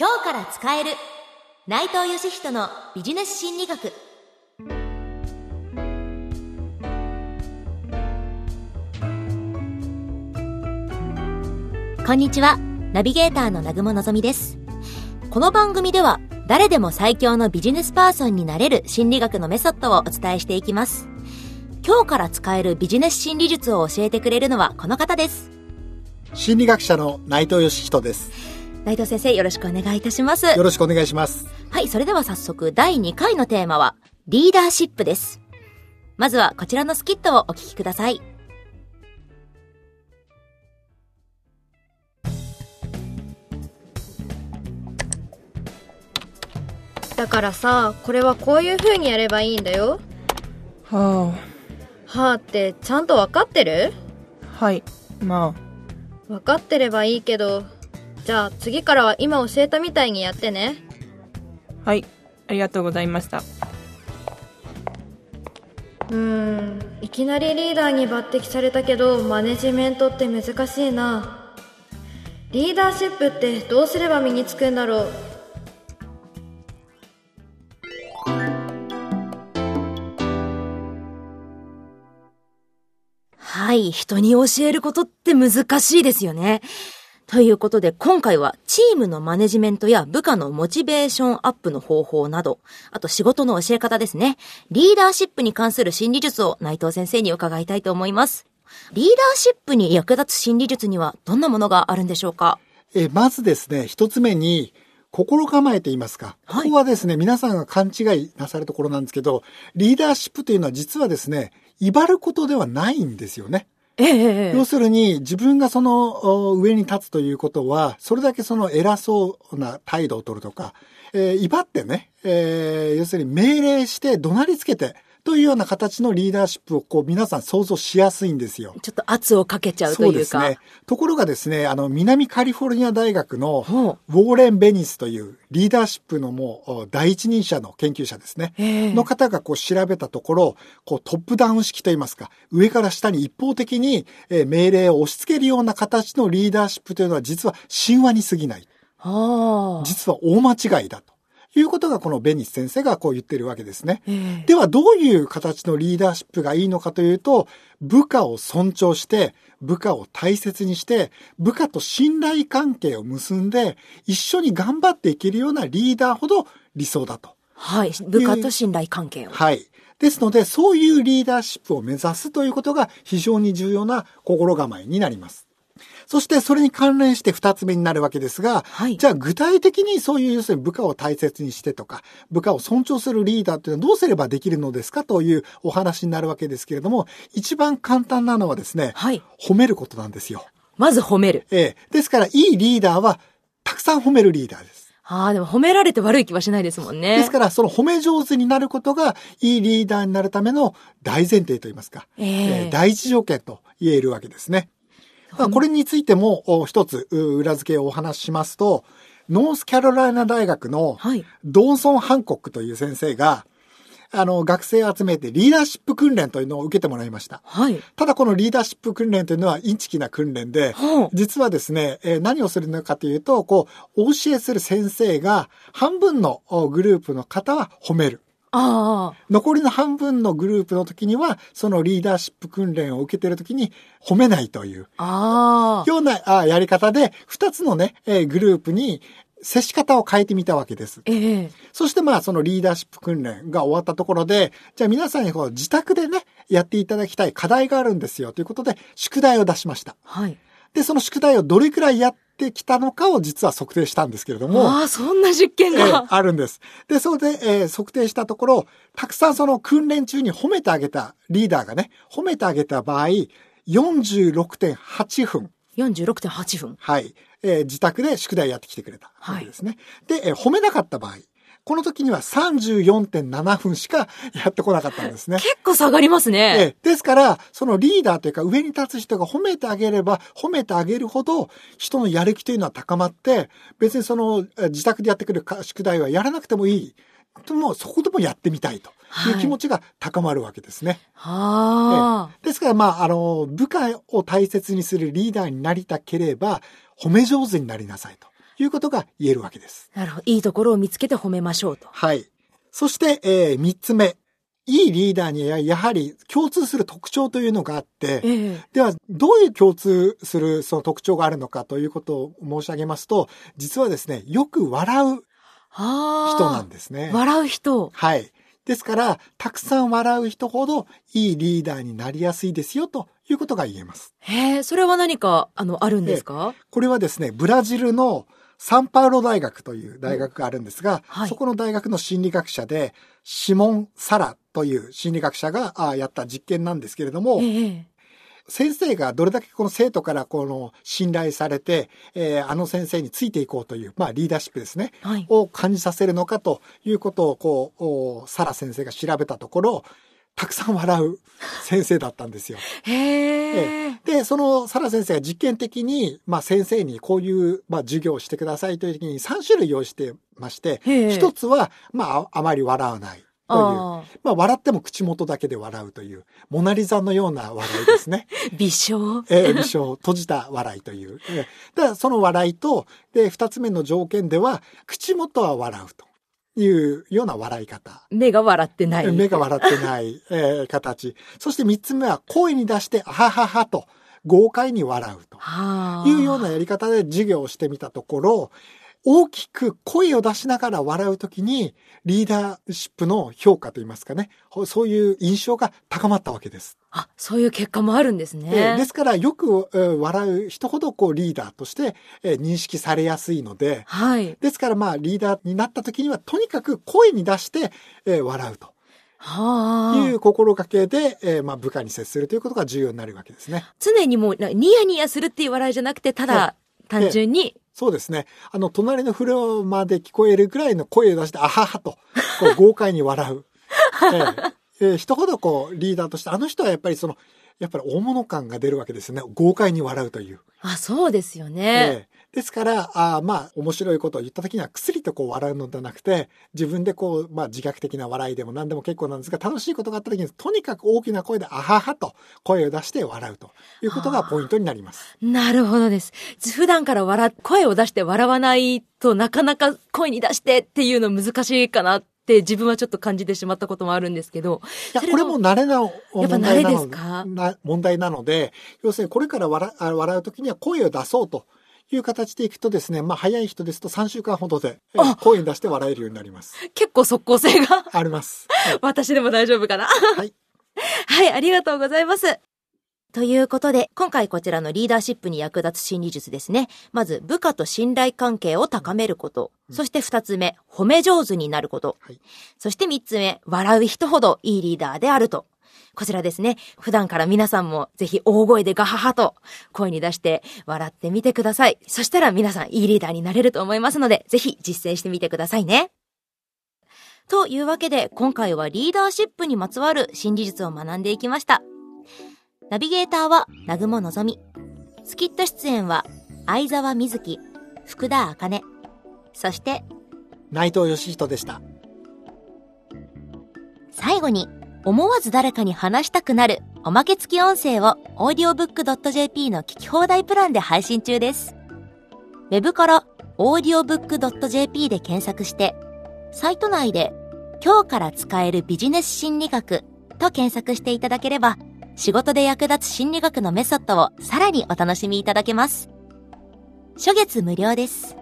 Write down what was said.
今日から使える。内藤義人のビジネス心理学。こんにちは。ナビゲーターの南雲のぞみです。この番組では誰でも最強のビジネスパーソンになれる心理学のメソッドをお伝えしていきます。今日から使えるビジネス心理術を教えてくれるのはこの方です。心理学者の内藤義人です。内藤先生よろしくお願いいたしますよろしくお願いしますはい、それでは早速第2回のテーマはリーダーシップです。まずはこちらのスキットをお聞きください。だからさこれはこういう風にやればいいんだよははあってちゃんと分かってる？あ、はい。ま分かってればいいけどじゃあ次からは今教えたみたいにやってねあ、はい。ありがとうございました。うーんいきなりリーダーに抜擢されたけどマネジメントって難しいなリーダーシップってどうすれば身につくんだろうはい、人に教えることって難しいですよね。ということで今回はチームのマネジメントや部下のモチベーションアップの方法など、あと仕事の教え方ですね。リーダーシップに関する心理術を内藤先生に伺いたいと思います。リーダーシップに役立つ心理術にはどんなものがあるんでしょうか？えまずですね一つ目に心構えと言いますか、はいここはですね皆さんが勘違いなされるところなんですけどリーダーシップというのは実はですね威張ることではないんですよねええ。要するに自分がその上に立つということはそれだけその偉そうな態度を取るとか、えー威張ってね、えー要するに命令して怒鳴りつけてというような形のリーダーシップをこう皆さん想像しやすいんですよ。ちょっと圧をかけちゃうとそういうか。ですね。ところがですね、あの、南カリフォルニア大学のほウォーレン・ベニスというリーダーシップのもうお第一人者の研究者ですね。ええの方がこう調べたところ、こうトップダウン式といいますか、上から下に一方的にえー命令を押し付けるような形のリーダーシップというのは実は神話に過ぎない。はあ。実は大間違いだということがこのベニス先生がこう言ってるわけですね。ええではどういう形のリーダーシップがいいのかというと、部下を尊重して、部下を大切にして、部下と信頼関係を結んで、一緒に頑張っていけるようなリーダーほど理想だと。はい。部下と信頼関係を。はい。ですので、そういうリーダーシップを目指すということが非常に重要な心構えになります。そしてそれに関連して二つ目になるわけですが、はいじゃあ具体的にそういう要するに部下を大切にしてとか、部下を尊重するリーダーっていうのはどうすればできるのですかというお話になるわけですけれども、一番簡単なのはですね、はい。褒めることなんですよ。まず褒める。ええ。ですから、いいリーダーはたくさん褒めるリーダーです。ああ、でも褒められて悪い気はしないですもんね。ですから、その褒め上手になることが、いいリーダーになるための大前提といいますか、ええー第一条件と言えるわけですね。まあこれについてもお一つう裏付けをお話ししますと、ノースカロライナ大学のはい。ドーソン・ハンコックという先生が、あの、学生を集めてリーダーシップ訓練というのを受けてもらいました。はい。ただこのリーダーシップ訓練というのはインチキな訓練で、ほう実はですね、えー何をするのかというと、こう、お教えする先生が半分のおグループの方は褒める。ああ。残りの半分のグループの時には、そのリーダーシップ訓練を受けている時に褒めないというああ。ようなあやり方で、二つのね、えーグループに接し方を変えてみたわけです。ええそしてまあそのリーダーシップ訓練が終わったところで、じゃあ皆さんにこう自宅でね、やっていただきたい課題があるんですよということで、宿題を出しました。はい。で、その宿題をどれくらいやってきたのかを実は測定したんですけれども、ああ、そんな実験ええが。あるんです。で、それで、えー測定したところ、たくさんその訓練中に褒めてあげたリーダーがね、褒めてあげた場合、46.8分、46.8分。はい、えー自宅で宿題やってきてくれたわけですね。で、えー褒めなかった場合、この時には34.7分しかやってこなかったんですね。結構下がりますね。ええですから、そのリーダーというか上に立つ人が褒めてあげれば、褒めてあげるほど人のやる気というのは高まって、別にそのえ自宅でやってくるか宿題はやらなくてもいい。でもそこでもやってみたいという気持ちが高まるわけですね。はあ。ですから、まあ、あの、部下を大切にするリーダーになりたければ、褒め上手になりなさいということが言えるわけです。なるほど。いいところを見つけて褒めましょうと。はい。そして、えー、三つ目。いいリーダーにはやはり共通する特徴というのがあって、ええでは、どういう共通するその特徴があるのかということを申し上げますと、実はですね、よく笑う。人なんですね。笑う人。はい。ですから、たくさん笑う人ほどいいリーダーになりやすいですよということが言えます。へえ、それは何か、あの、あるんですか？これはですね、ブラジルのサンパウロ大学という大学があるんですが、はいそこの大学の心理学者で、シモン・サラという心理学者があやった実験なんですけれども、ええ。先生がどれだけこの生徒からこの信頼されて、えーあの先生についていこうという、まあリーダーシップですね、はい。を感じさせるのかということをこう、おサラ先生が調べたところ、たくさん笑う先生だったんですよ。へえ。で、そのサラ先生が実験的に、まあ先生にこういう、まあ授業をしてくださいという時に3種類用意してまして、一つは、まあああまり笑わないという。あまあ笑っても口元だけで笑うという、モナリザのような笑いですね。あ、微笑？えー、微笑、閉じた笑いという。えーだからその笑いと、で、二つ目の条件では、口元は笑うというような笑い方。目が笑ってない。目が笑ってない、えー形。そして三つ目は、声に出して、あはははと、豪快に笑うとはあ。いうようなやり方で授業をしてみたところ、大きく声を出しながら笑うときに、リーダーシップの評価といいますかね、ほそういう印象が高まったわけです。あ、そういう結果もあるんですね。えーですから、よく、えー笑う人ほど、こう、リーダーとして、えー認識されやすいので、はい。ですから、まあ、リーダーになった時には、とにかく声に出して、えー笑うとはあ。いう心がけで、えーまあ、部下に接するということが重要になるわけですね。常にもう、なニヤニヤするっていう笑いじゃなくて、ただ、単純に、そうですね。あの、隣のフロアまで聞こえるぐらいの声を出して、あははと、こう豪快に笑う。えーえー人ほどこう、リーダーとして、あの人はやっぱりその、やっぱり大物感が出るわけですよね。豪快に笑うという。あ、そうですよね。ええですから、あーまあ、面白いことを言った時には、くすりとこう笑うのではなくて、自分でこう、まあ、自虐的な笑いでも何でも結構なんですが、楽しいことがあった時に、とにかく大きな声で、あははと声を出して笑うということがポイントになります。なるほどです。普段から笑、声を出して笑わないとなかなか声に出してっていうの難しいかなって自分はちょっと感じてしまったこともあるんですけど。いや、これも慣れな、やっぱ問題な慣れでのすか？な問題なので、要するにこれから笑あ笑う時には声を出そうという形でいくとですね、まあ、早い人ですと3週間ほどで、えあ声に出して笑えるようになります。結構即効性があります。はい 私でも大丈夫かな？はい。はい、ありがとうございます。ということで、今回こちらのリーダーシップに役立つ心理術ですね。まず、部下と信頼関係を高めること。そして二つ目、褒め上手になること。はいそして三つ目、笑う人ほどいいリーダーであると。こちらですね。普段から皆さんもぜひ大声でガハハと声に出して笑ってみてください。そしたら皆さんいいリーダーになれると思いますので、ぜひ実践してみてくださいね。というわけで、今回はリーダーシップにまつわる心理術を学んでいきました。ナビゲーターは、南雲のぞみ。スキット出演は、相沢瑞希、福田茜。そして、内藤義人でした。最後に、思わず誰かに話したくなるおまけ付き音声を audiobook.jp の聞き放題プランで配信中です。ウェブから audiobook.jp で検索して、サイト内で今日から使えるビジネス心理学と検索していただければ、仕事で役立つ心理学のメソッドをさらにお楽しみいただけます。初月無料です。